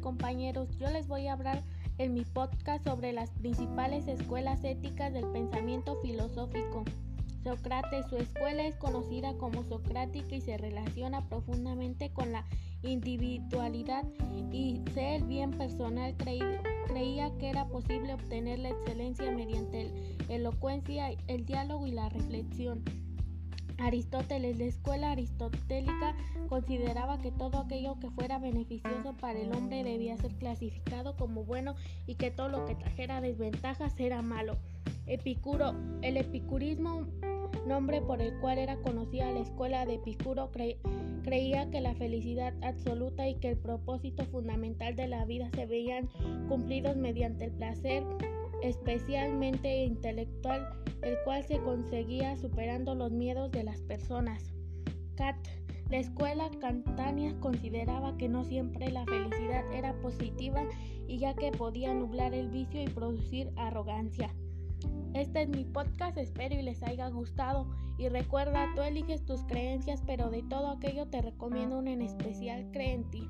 compañeros, yo les voy a hablar en mi podcast sobre las principales escuelas éticas del pensamiento filosófico. Sócrates, su escuela es conocida como socrática y se relaciona profundamente con la individualidad y ser bien personal. creía que era posible obtener la excelencia mediante la elocuencia, el diálogo y la reflexión. Aristóteles, la escuela aristotélica consideraba que todo aquello que fuera beneficioso para el hombre debía ser clasificado como bueno y que todo lo que trajera desventajas era malo. Epicuro, el epicurismo, nombre por el cual era conocida la escuela de Epicuro, creía que la felicidad absoluta y que el propósito fundamental de la vida se veían cumplidos mediante el placer especialmente intelectual, el cual se conseguía superando los miedos de las personas. Cat, la escuela Cantania consideraba que no siempre la felicidad era positiva y ya que podía nublar el vicio y producir arrogancia. Este es mi podcast, espero y les haya gustado. Y recuerda, tú eliges tus creencias, pero de todo aquello te recomiendo un en especial, cree ti.